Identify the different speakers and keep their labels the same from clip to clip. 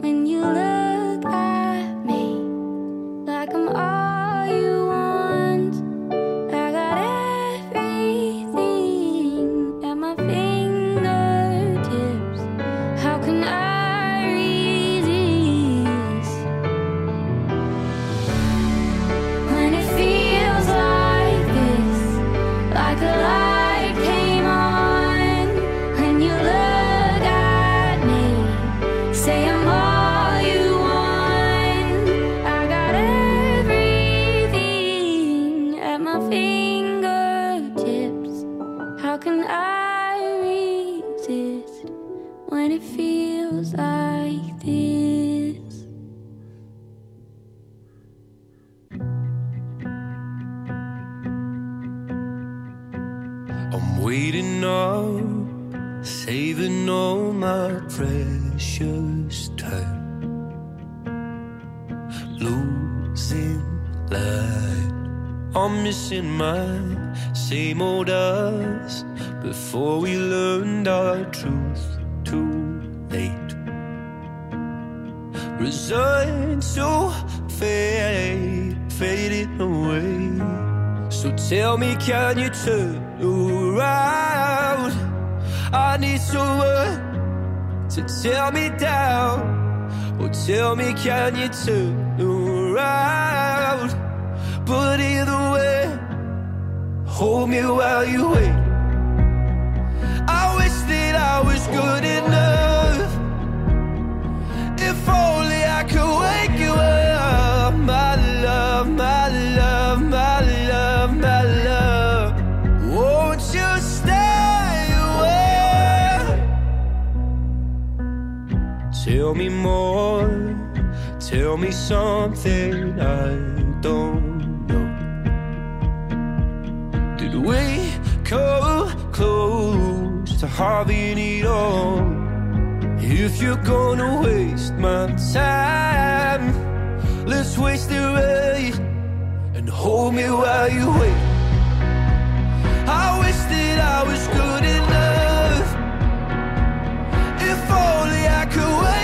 Speaker 1: when you look
Speaker 2: Losing light, I'm missing my same old us before we learned our truth too late. Resigned to fade, fading away. So tell me, can you turn around? I need someone to tear me down. Or tell me, can you turn around? But either way, hold me while you wait. I wish that I was good enough. If only I could wake something I don't know. Did we come close to having it all? If you're gonna waste my time, let's waste it right and hold me while you wait. I wish that I was good enough. If only I could wake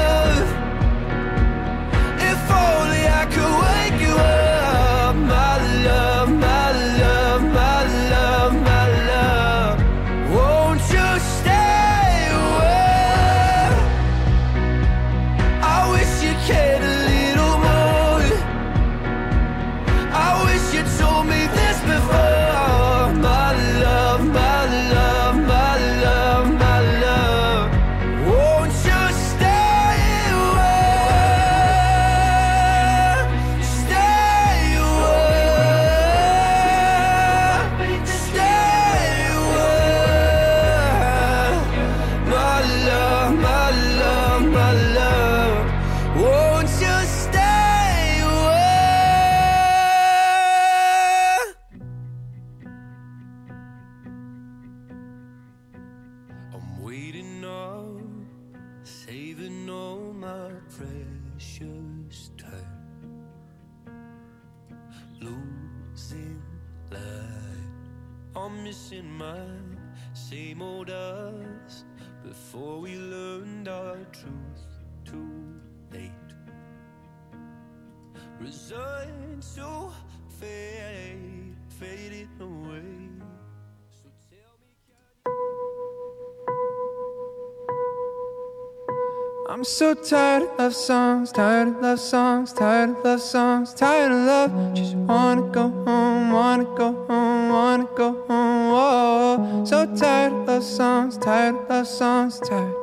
Speaker 2: I'm so
Speaker 3: tired of love songs, tired of love songs, tired of love songs, tired of love. Just wanna go home, wanna go home, wanna go home. Whoa. So tired of love songs, tired of love songs, tired.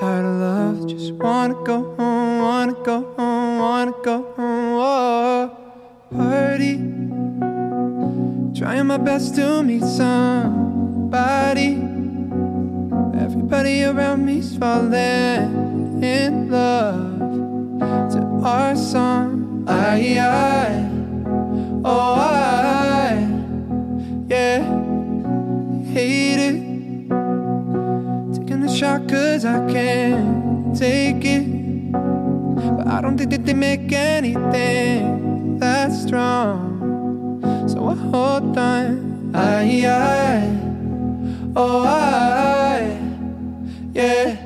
Speaker 3: Tired of love, just wanna go home, wanna go home, wanna go home. Oh, party. Trying my best to meet somebody. Everybody around me's falling in love to our song. I, I, oh, I, yeah, hate it. Taking the shot cause I can't take it. But I don't think that they make anything that strong. So I hold on. I, I, oh, I, yeah.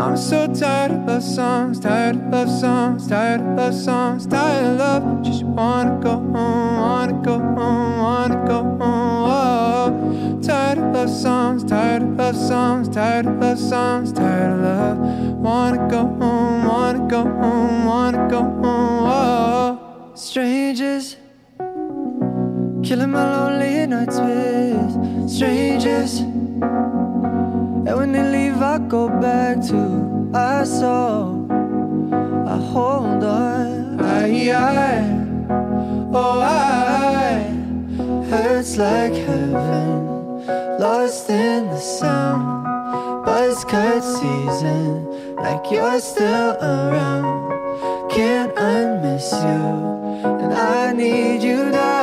Speaker 3: I'm so tired of love songs, tired of love songs, tired of love songs, tired of love. Just wanna go home, wanna go home, wanna go home. Oh, tired of love songs, tired of love songs, tired of love songs, tired of love. Wanna go home, wanna go home, wanna go home. Oh, strangers. Killing my lonely nights with strangers. And when they leave, I go back to our soul. I hold on. I, I, oh, I hurts like heaven, lost in the sound. Buzz cut season, like you're still around. Can't unmiss you, and I need you now.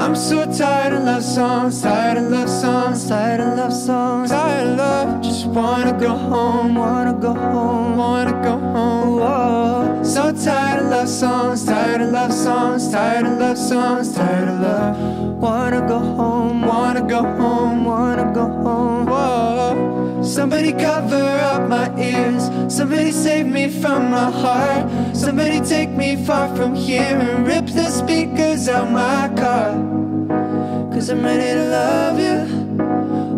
Speaker 3: I'm so tired of love songs, tired of love songs, tired of love songs, tired of love. Just wanna go home, wanna go home, wanna go home. Whoa. So tired of love songs, tired of love songs, tired of love songs, tired of love. Wanna go home, wanna go home, wanna go home. Whoa. Somebody cover up my ears. Somebody save me from my heart. Somebody take me far from here and rip the speakers out my car. I'm ready to love you.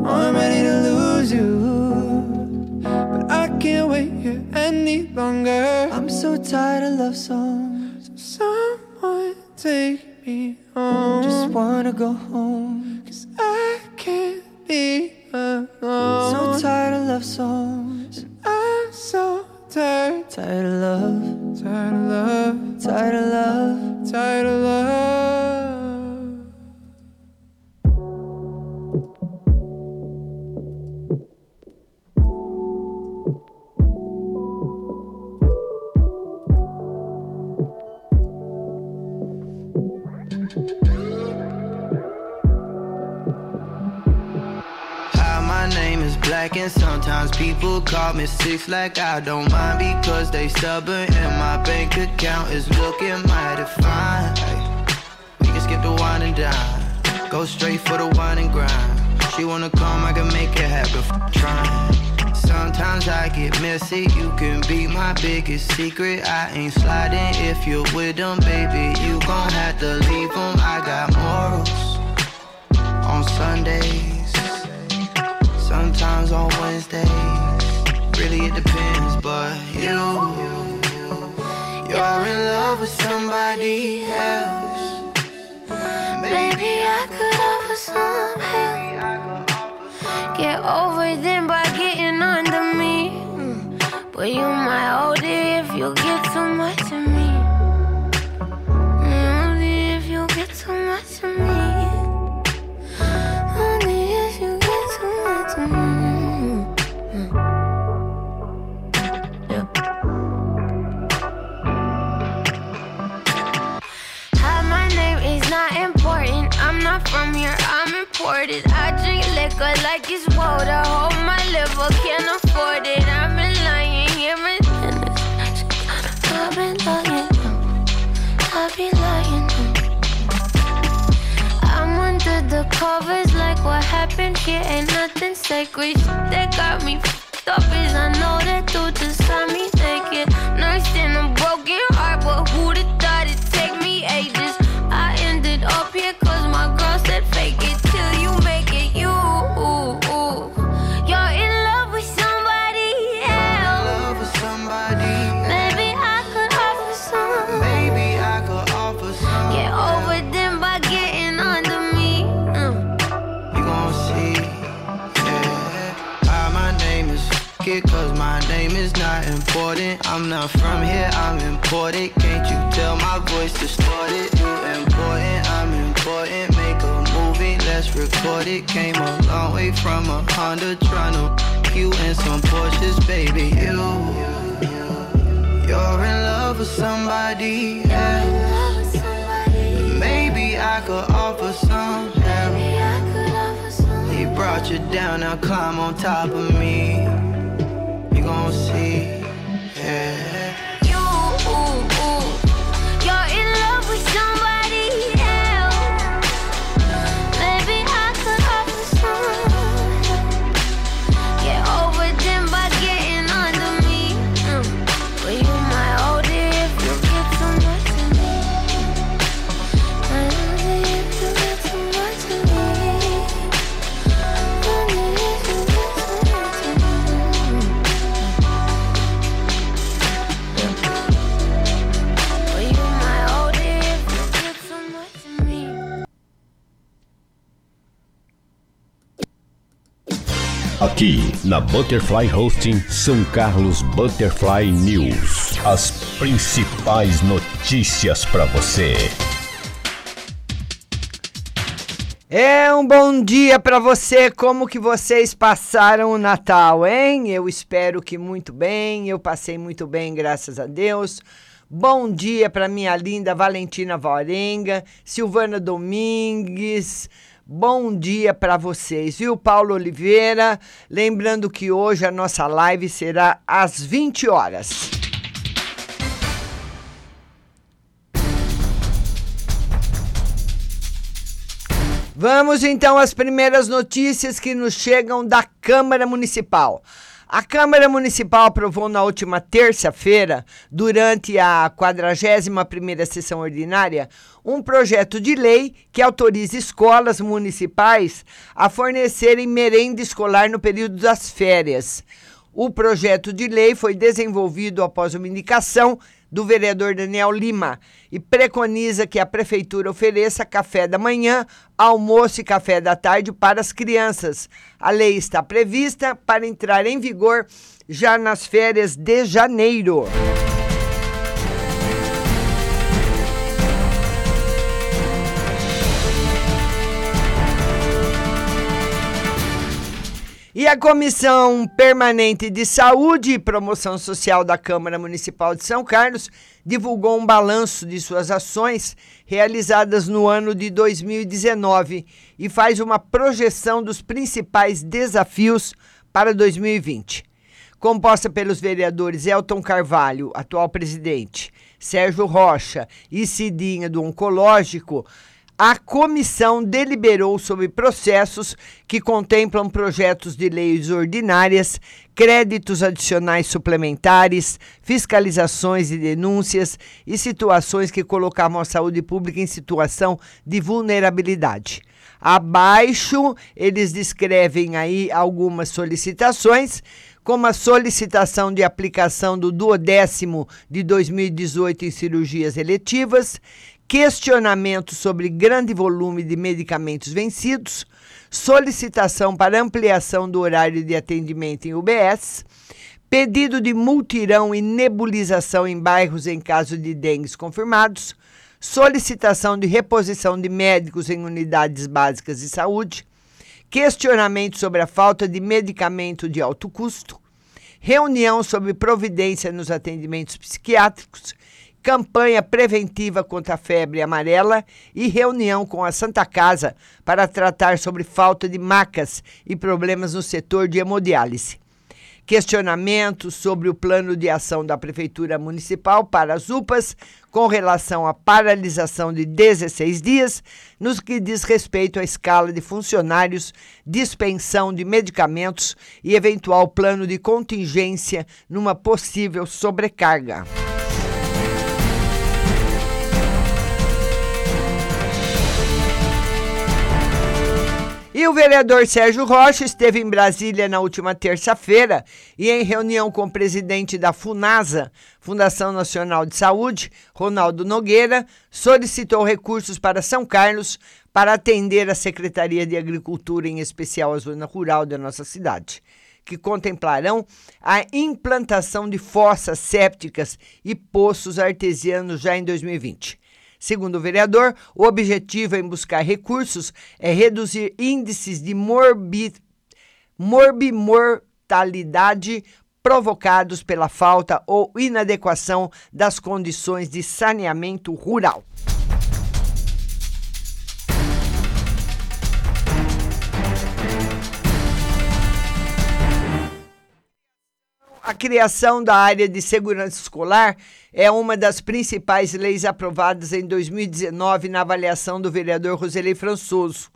Speaker 3: Oh, I'm ready to lose you. But I can't wait here any longer. I'm so tired of love songs. So Someone take me home. Just wanna go home. Cause I can't be alone. So tired of love songs. I'm so tired. Tired of love. Tired of love. Tired of love. Tired of love.
Speaker 4: Black, and sometimes people call me six like I don't mind because they stubborn, and my bank account is looking mighty fine. We can skip the wine and dine, go straight for the wine and grind. She wanna come, I can make it happen. F- trying. Sometimes I get messy, you can be my biggest secret. I ain't sliding if you're with them, baby. You gon' have to leave them. I got morals on Sundays, sometimes on Wednesdays. Really, it depends, but you, you're in love with somebody else.
Speaker 5: Maybe I could offer some help. Get over them by getting under me. But you might hold it if you get too much of me. Mm, Only if you get too much of me. From here, I'm imported. I drink liquor like it's water. Hold my liver, can't afford it. I've been lying here and I've been lying. I've been lying. I'm under the covers like what happened here ain't nothing sacred. That got me up is I know that dude just got me naked. Nursed in a broken heart, but who'd have
Speaker 4: important. I'm not from here, I'm imported. Can't you tell my voice distorted? You important, I'm important. Make a movie, let's record it. Came a long way from a Honda, trying to you in some Porsches, baby. You, you're in love with somebody else. Maybe I could offer some help. He brought you down, now climb on top of me. You gon' see, yeah.
Speaker 6: Aqui na Butterfly Hosting São Carlos Butterfly News. As principais notícias para você.
Speaker 7: É um bom dia para você. Como que vocês passaram o Natal, hein? Eu espero que muito bem. Eu passei muito bem, graças a Deus. Bom dia para minha linda Valentina Varenga, Silvana Domingues. Bom dia para vocês, viu, Paulo Oliveira? Lembrando que hoje a nossa live será às 20 horas. Vamos então às primeiras notícias que nos chegam da Câmara Municipal. A Câmara Municipal aprovou na última terça-feira, durante a 41ª sessão ordinária, um projeto de lei que autoriza escolas municipais a fornecerem merenda escolar no período das férias. O projeto de lei foi desenvolvido após uma indicação do vereador Daniel Lima e preconiza que a prefeitura ofereça café da manhã, almoço e café da tarde para as crianças. A lei está prevista para entrar em vigor já nas férias de janeiro. E a Comissão Permanente de Saúde e Promoção Social da Câmara Municipal de São Carlos divulgou um balanço de suas ações realizadas no ano de 2019 e faz uma projeção dos principais desafios para 2020. Composta pelos vereadores Elton Carvalho, atual presidente, Sérgio Rocha e Cidinha do Oncológico, a comissão deliberou sobre processos que contemplam projetos de leis ordinárias, créditos adicionais suplementares, fiscalizações e denúncias e situações que colocavam a saúde pública em situação de vulnerabilidade. Abaixo, eles descrevem aí algumas solicitações, como a solicitação de aplicação do duodécimo de 2018 em cirurgias eletivas, questionamento sobre grande volume de medicamentos vencidos, solicitação para ampliação do horário de atendimento em UBS, pedido de multirão e nebulização em bairros em caso de dengues confirmados, solicitação de reposição de médicos em unidades básicas de saúde, questionamento sobre a falta de medicamento de alto custo, reunião sobre providência nos atendimentos psiquiátricos, campanha preventiva contra a febre amarela e reunião com a Santa Casa para tratar sobre falta de macas e problemas no setor de hemodiálise. Questionamentos sobre o plano de ação da Prefeitura Municipal para as UPAs com relação à paralisação de 16 dias, nos que diz respeito à escala de funcionários, dispensão de medicamentos e eventual plano de contingência numa possível sobrecarga. E o vereador Sérgio Rocha esteve em Brasília na última terça-feira e, em reunião com o presidente da FUNASA, Fundação Nacional de Saúde, Ronaldo Nogueira, solicitou recursos para São Carlos para atender a Secretaria de Agricultura, em especial a zona rural da nossa cidade. que contemplarão a implantação de fossas sépticas e poços artesianos já em 2020. Segundo o vereador, o objetivo em buscar recursos é reduzir índices de morbi, morbimortalidade provocados pela falta ou inadequação das condições de saneamento rural. A criação da área de segurança escolar é uma das principais leis aprovadas em 2019 na avaliação do vereador Roselei Françoso.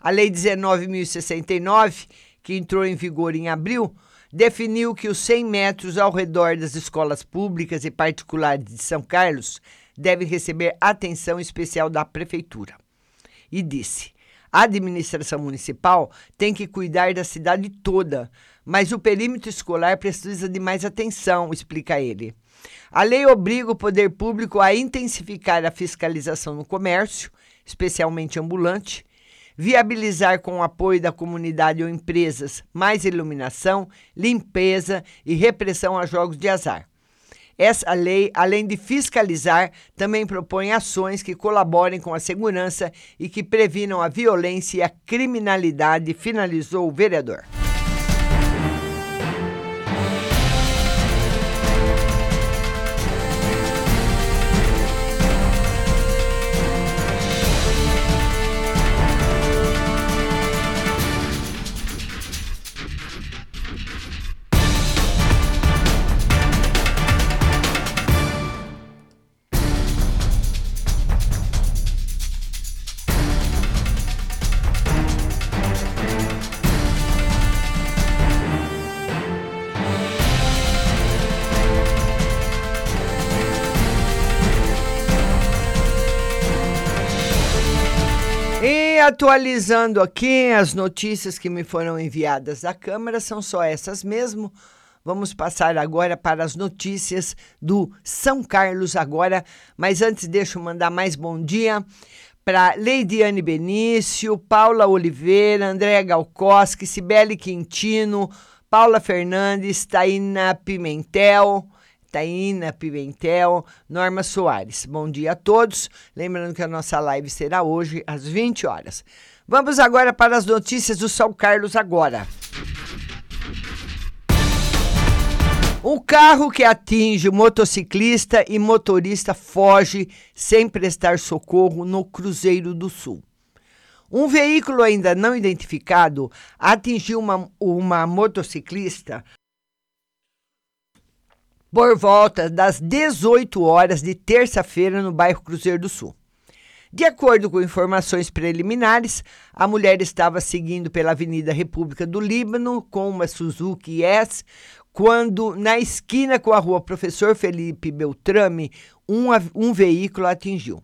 Speaker 7: A Lei 19.069, que entrou em vigor em abril, definiu que os 100 metros ao redor das escolas públicas e particulares de São Carlos devem receber atenção especial da Prefeitura. E disse: a administração municipal tem que cuidar da cidade toda, mas o perímetro escolar precisa de mais atenção, explica ele. A lei obriga o poder público a intensificar a fiscalização no comércio, especialmente ambulante, viabilizar com o apoio da comunidade ou empresas mais iluminação, limpeza e repressão a jogos de azar. Essa lei, além de fiscalizar, também propõe ações que colaborem com a segurança e que previnam a violência e a criminalidade, finalizou o vereador. Atualizando aqui as notícias que me foram enviadas da Câmara, são só essas mesmo. Vamos passar agora para as notícias do São Carlos agora, mas antes deixa eu mandar mais bom dia para Leidiane Benício, Paula Oliveira, Andréa Galkoski, Cibele Quintino, Paula Fernandes, Taina Pimentel, Taína Pimentel, Norma Soares. Bom dia a todos. Lembrando que a nossa live será hoje às 20 horas. Vamos agora para as notícias do São Carlos agora. Um carro que atinge motociclista e motorista foge sem prestar socorro no Cruzeiro do Sul. Um veículo ainda não identificado atingiu uma, uma motociclista por volta das 18 horas de terça-feira no bairro Cruzeiro do Sul. De acordo com informações preliminares, a mulher estava seguindo pela Avenida República do Líbano com uma Suzuki S, quando, na esquina com a rua Professor Felipe Beltrame, um, um veículo atingiu.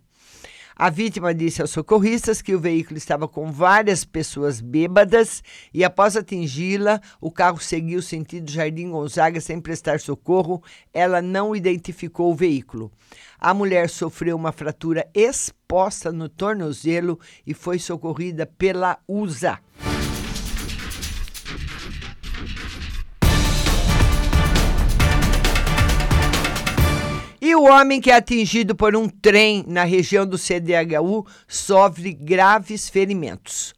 Speaker 7: A vítima disse aos socorristas que o veículo estava com várias pessoas bêbadas e, após atingi-la, o carro seguiu sentido Jardim Gonzaga sem prestar socorro. Ela não identificou o veículo. A mulher sofreu uma fratura exposta no tornozelo e foi socorrida pela USA. O homem que é atingido por um trem na região do CDHU sofre graves ferimentos.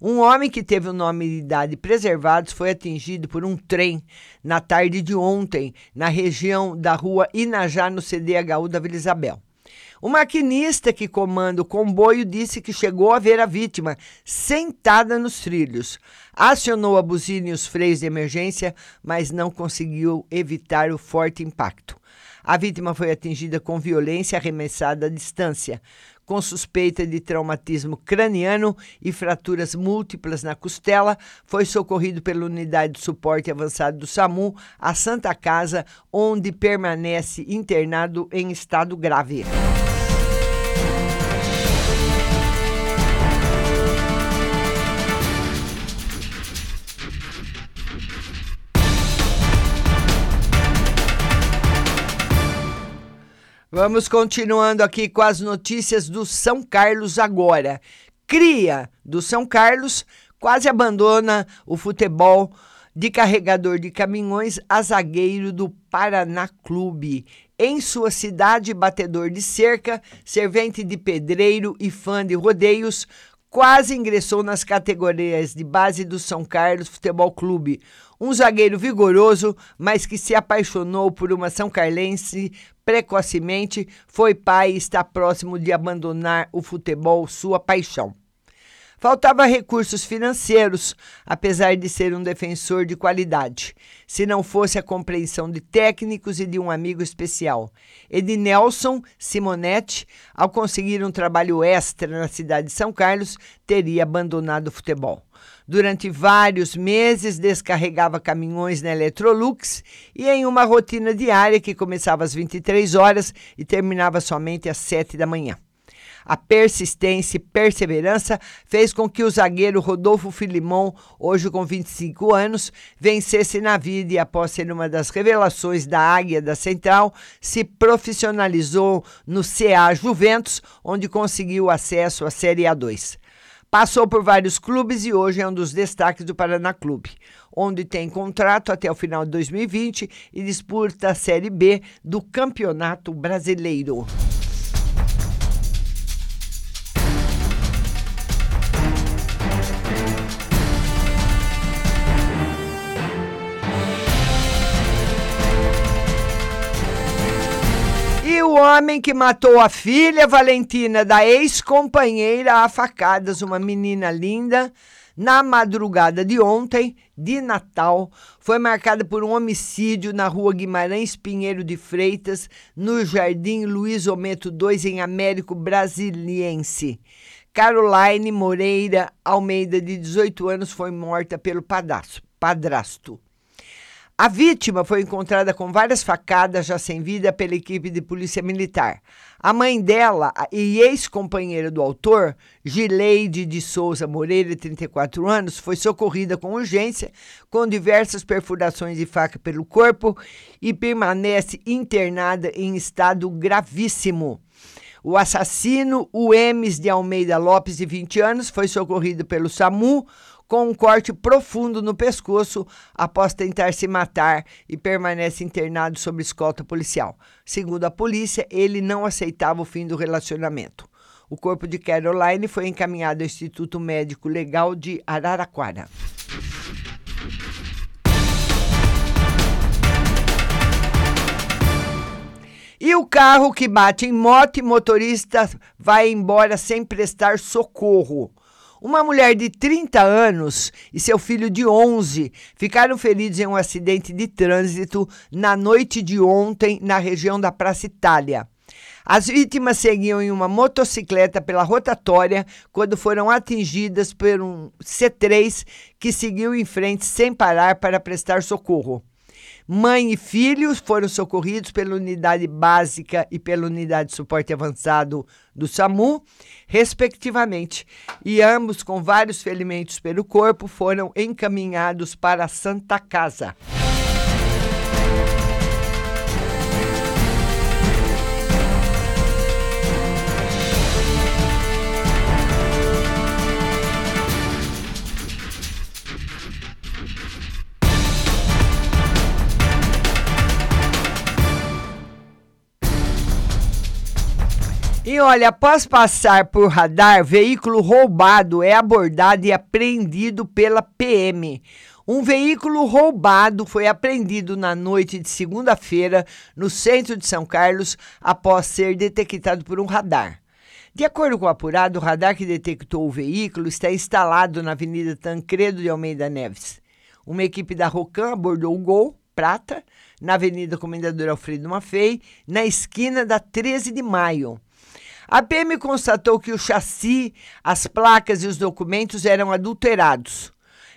Speaker 7: Um homem que teve o nome e idade preservados foi atingido por um trem na tarde de ontem, na região da rua Inajá, no CDHU da Vila Isabel. O maquinista que comanda o comboio disse que chegou a ver a vítima sentada nos trilhos. Acionou a buzina e os freios de emergência, mas não conseguiu evitar o forte impacto. A vítima foi atingida com violência arremessada à distância, com suspeita de traumatismo craniano e fraturas múltiplas na costela, foi socorrido pela unidade de suporte avançado do SAMU à Santa Casa, onde permanece internado em estado grave. Vamos continuando aqui com as notícias do São Carlos agora. Cria do São Carlos quase abandona o futebol de carregador de caminhões a zagueiro do Paraná Clube. Em sua cidade, batedor de cerca, servente de pedreiro e fã de rodeios, quase ingressou nas categorias de base do São Carlos Futebol Clube. Um zagueiro vigoroso, mas que se apaixonou por uma São Carlense precocemente, foi pai e está próximo de abandonar o futebol, sua paixão. Faltava recursos financeiros, apesar de ser um defensor de qualidade, se não fosse a compreensão de técnicos e de um amigo especial. Ednelson Simonetti, ao conseguir um trabalho extra na cidade de São Carlos, teria abandonado o futebol. Durante vários meses, descarregava caminhões na Electrolux e em uma rotina diária que começava às 23 horas e terminava somente às 7 da manhã. A persistência e perseverança fez com que o zagueiro Rodolfo Filimon, hoje com 25 anos, vencesse na vida e, após ser uma das revelações da Águia da Central, se profissionalizou no CA Juventus, onde conseguiu acesso à Série A2. Passou por vários clubes e hoje é um dos destaques do Paraná Clube, onde tem contrato até o final de 2020 e disputa a Série B do Campeonato Brasileiro. Homem que matou a filha Valentina da ex-companheira a facadas, uma menina linda, na madrugada de ontem, de Natal, foi marcada por um homicídio na rua Guimarães Pinheiro de Freitas, no Jardim Luiz Ometo 2, em Américo Brasiliense. Caroline Moreira Almeida, de 18 anos, foi morta pelo padrasto. A vítima foi encontrada com várias facadas, já sem vida, pela equipe de polícia militar. A mãe dela e ex-companheira do autor, Gileide de Souza Moreira, de 34 anos, foi socorrida com urgência, com diversas perfurações de faca pelo corpo e permanece internada em estado gravíssimo. O assassino, o Emes de Almeida Lopes, de 20 anos, foi socorrido pelo SAMU com um corte profundo no pescoço após tentar se matar e permanece internado sob escolta policial. Segundo a polícia, ele não aceitava o fim do relacionamento. O corpo de Caroline foi encaminhado ao Instituto Médico Legal de Araraquara. E o carro que bate em moto e motorista vai embora sem prestar socorro. Uma mulher de 30 anos e seu filho de 11 ficaram feridos em um acidente de trânsito na noite de ontem na região da Praça Itália. As vítimas seguiam em uma motocicleta pela rotatória quando foram atingidas por um C3 que seguiu em frente sem parar para prestar socorro. Mãe e filhos foram socorridos pela unidade básica e pela unidade de suporte avançado do SAMU, respectivamente, e ambos, com vários ferimentos pelo corpo, foram encaminhados para a Santa Casa. E olha, após passar por radar, veículo roubado é abordado e apreendido pela PM. Um veículo roubado foi apreendido na noite de segunda-feira no centro de São Carlos após ser detectado por um radar. De acordo com o apurado, o radar que detectou o veículo está instalado na Avenida Tancredo de Almeida Neves. Uma equipe da Rocan abordou o Gol Prata na Avenida Comendador Alfredo Maffei, na esquina da 13 de Maio. A PM constatou que o chassi, as placas e os documentos eram adulterados.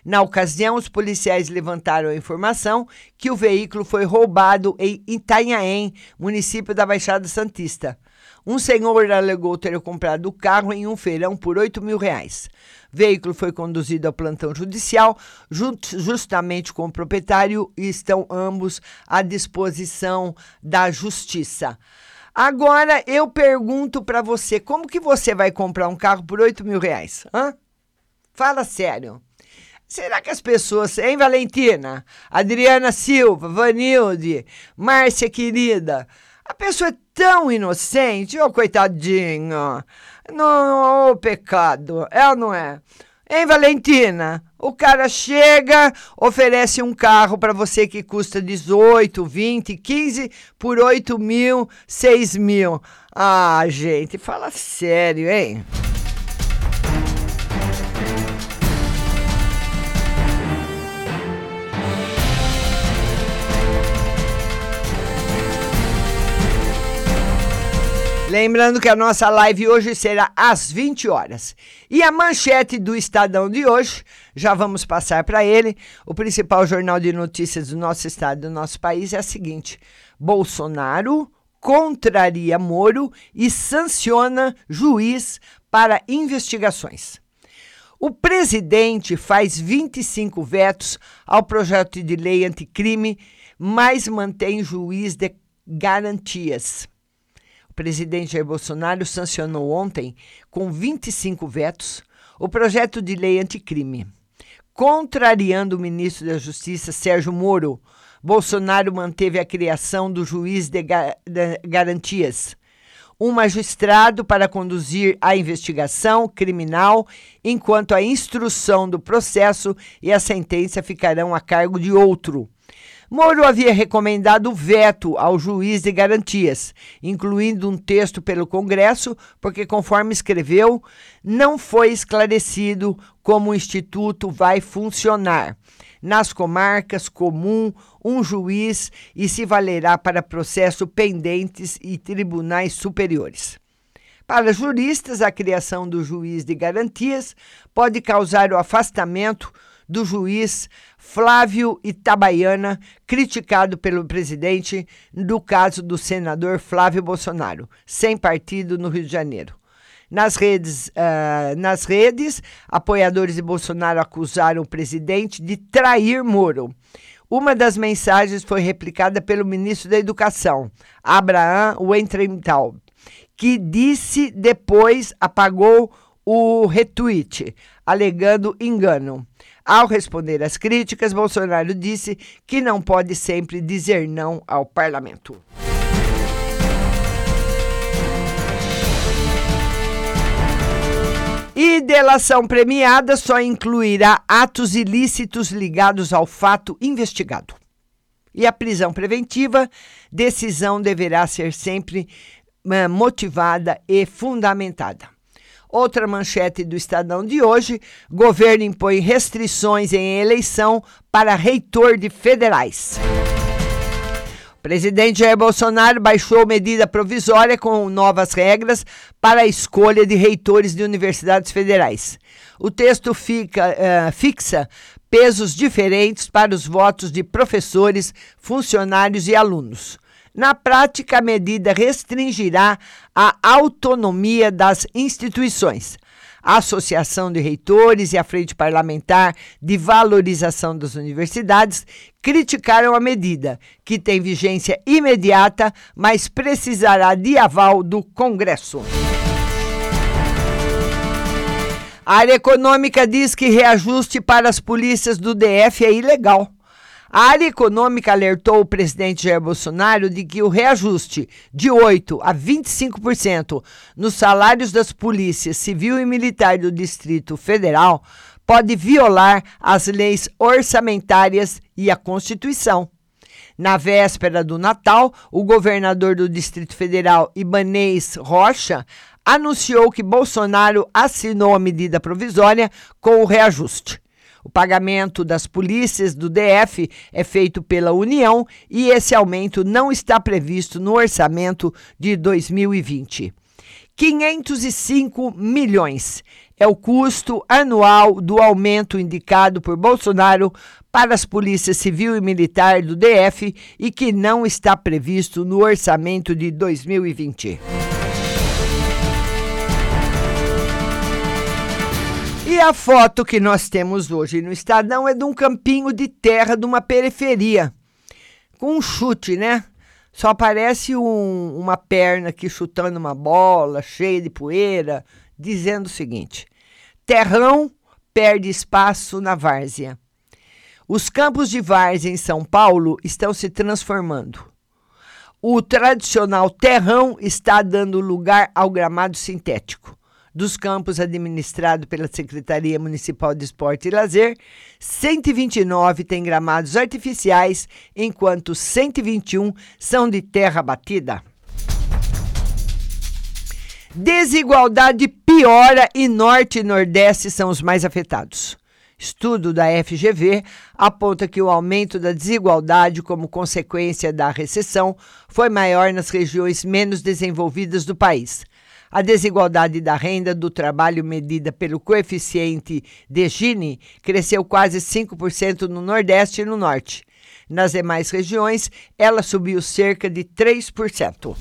Speaker 7: Na ocasião, os policiais levantaram a informação que o veículo foi roubado em Itanhaém, município da Baixada Santista. Um senhor alegou ter comprado o carro em um feirão por 8 mil reais. O veículo foi conduzido ao plantão judicial, justamente com o proprietário, e estão ambos à disposição da justiça. Agora eu pergunto para você, como que você vai comprar um carro por 8 mil reais? Hã? Fala sério. Será que as pessoas, hein, Valentina? Adriana Silva, Vanilde, Márcia querida, a pessoa é tão inocente, ô oh, coitadinha. Não, oh, pecado, é ou não é? Hein, Valentina? O cara chega, oferece um carro para você que custa 18, 20, 15 por 8 mil, 6 mil. Ah, gente, fala sério, hein? Lembrando que a nossa live hoje será às 20 horas. E a manchete do Estadão de hoje, já vamos passar para ele. O principal jornal de notícias do nosso estado, do nosso país, é a seguinte: Bolsonaro contraria Moro e sanciona juiz para investigações. O presidente faz 25 vetos ao projeto de lei anticrime, mas mantém juiz de garantias presidente Jair Bolsonaro sancionou ontem, com 25 vetos, o projeto de lei anticrime. Contrariando o ministro da Justiça, Sérgio Moro, Bolsonaro manteve a criação do juiz de, de garantias, um magistrado para conduzir a investigação criminal, enquanto a instrução do processo e a sentença ficarão a cargo de outro. Moro havia recomendado veto ao juiz de garantias, incluindo um texto pelo Congresso, porque, conforme escreveu, não foi esclarecido como o Instituto vai funcionar. Nas comarcas comum, um juiz e se valerá para processos pendentes e tribunais superiores. Para juristas, a criação do juiz de garantias pode causar o afastamento do juiz Flávio Itabaiana, criticado pelo presidente no caso do senador Flávio Bolsonaro, sem partido no Rio de Janeiro. Nas redes, uh, nas redes, apoiadores de Bolsonaro acusaram o presidente de trair Moro. Uma das mensagens foi replicada pelo ministro da Educação, Abraham Weintraub, que disse depois apagou o retweet, alegando engano. Ao responder às críticas, Bolsonaro disse que não pode sempre dizer não ao parlamento. E delação premiada só incluirá atos ilícitos ligados ao fato investigado. E a prisão preventiva, decisão deverá ser sempre eh, motivada e fundamentada. Outra manchete do Estadão de hoje: governo impõe restrições em eleição para reitor de federais. O presidente Jair Bolsonaro baixou medida provisória com novas regras para a escolha de reitores de universidades federais. O texto fica, uh, fixa pesos diferentes para os votos de professores, funcionários e alunos. Na prática, a medida restringirá a autonomia das instituições. A Associação de Reitores e a Frente Parlamentar de Valorização das Universidades criticaram a medida, que tem vigência imediata, mas precisará de aval do Congresso. A área econômica diz que reajuste para as polícias do DF é ilegal. A área econômica alertou o presidente Jair Bolsonaro de que o reajuste de 8% a 25% nos salários das polícias civil e militar do Distrito Federal pode violar as leis orçamentárias e a Constituição. Na véspera do Natal, o governador do Distrito Federal, Ibanês Rocha, anunciou que Bolsonaro assinou a medida provisória com o reajuste. O pagamento das polícias do DF é feito pela União e esse aumento não está previsto no orçamento de 2020. 505 milhões é o custo anual do aumento indicado por Bolsonaro para as polícias civil e militar do DF e que não está previsto no orçamento de 2020. E a foto que nós temos hoje no Estadão é de um campinho de terra de uma periferia, com um chute, né? Só aparece um, uma perna aqui chutando uma bola cheia de poeira, dizendo o seguinte: terrão perde espaço na várzea. Os campos de várzea em São Paulo estão se transformando. O tradicional terrão está dando lugar ao gramado sintético. Dos campos administrados pela Secretaria Municipal de Esporte e Lazer, 129 têm gramados artificiais, enquanto 121 são de terra batida. Desigualdade piora e Norte e Nordeste são os mais afetados. Estudo da FGV aponta que o aumento da desigualdade como consequência da recessão foi maior nas regiões menos desenvolvidas do país. A desigualdade da renda do trabalho medida pelo coeficiente de Gini cresceu quase 5% no Nordeste e no Norte. Nas demais regiões, ela subiu cerca de 3%.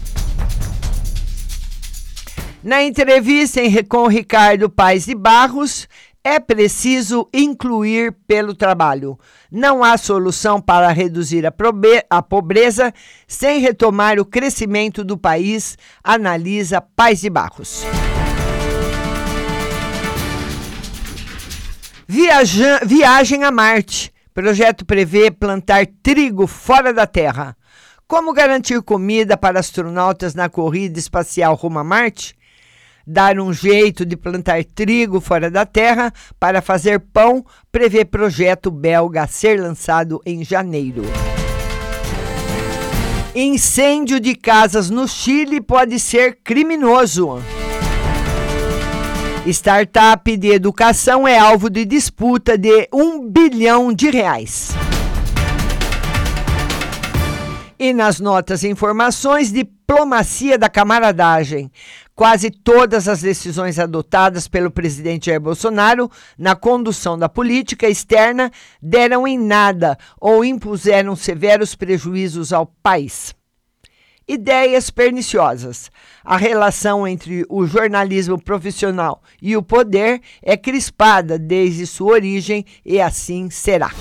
Speaker 7: Na entrevista em, com Ricardo Paes de Barros, é preciso incluir pelo trabalho. Não há solução para reduzir a, pobreza sem retomar o crescimento do país, analisa Paz de Barros. Viaja viagem a Marte. Projeto prevê plantar trigo fora da Terra. Como garantir comida para astronautas na corrida espacial rumo a Marte? Dar um jeito de plantar trigo fora da terra para fazer pão, prevê projeto belga ser lançado em janeiro. Incêndio de casas no Chile pode ser criminoso. Startup de educação é alvo de disputa de um bilhão de reais. E nas notas e informações, diplomacia da camaradagem. Quase todas as decisões adotadas pelo presidente Jair Bolsonaro na condução da política externa deram em nada ou impuseram severos prejuízos ao país. Ideias perniciosas. A relação entre o jornalismo profissional e o poder é crispada desde sua origem e assim será.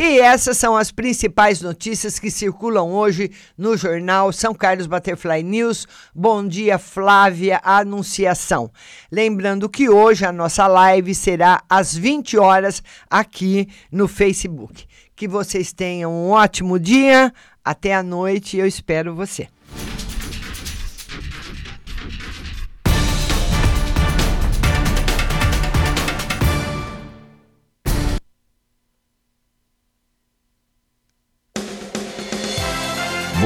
Speaker 7: E essas são as principais notícias que circulam hoje no jornal São Carlos Butterfly News. Bom dia, Flávia Anunciação. Lembrando que hoje a nossa live será às 20 horas aqui no Facebook. Que vocês tenham um ótimo dia. Até a noite. Eu espero você.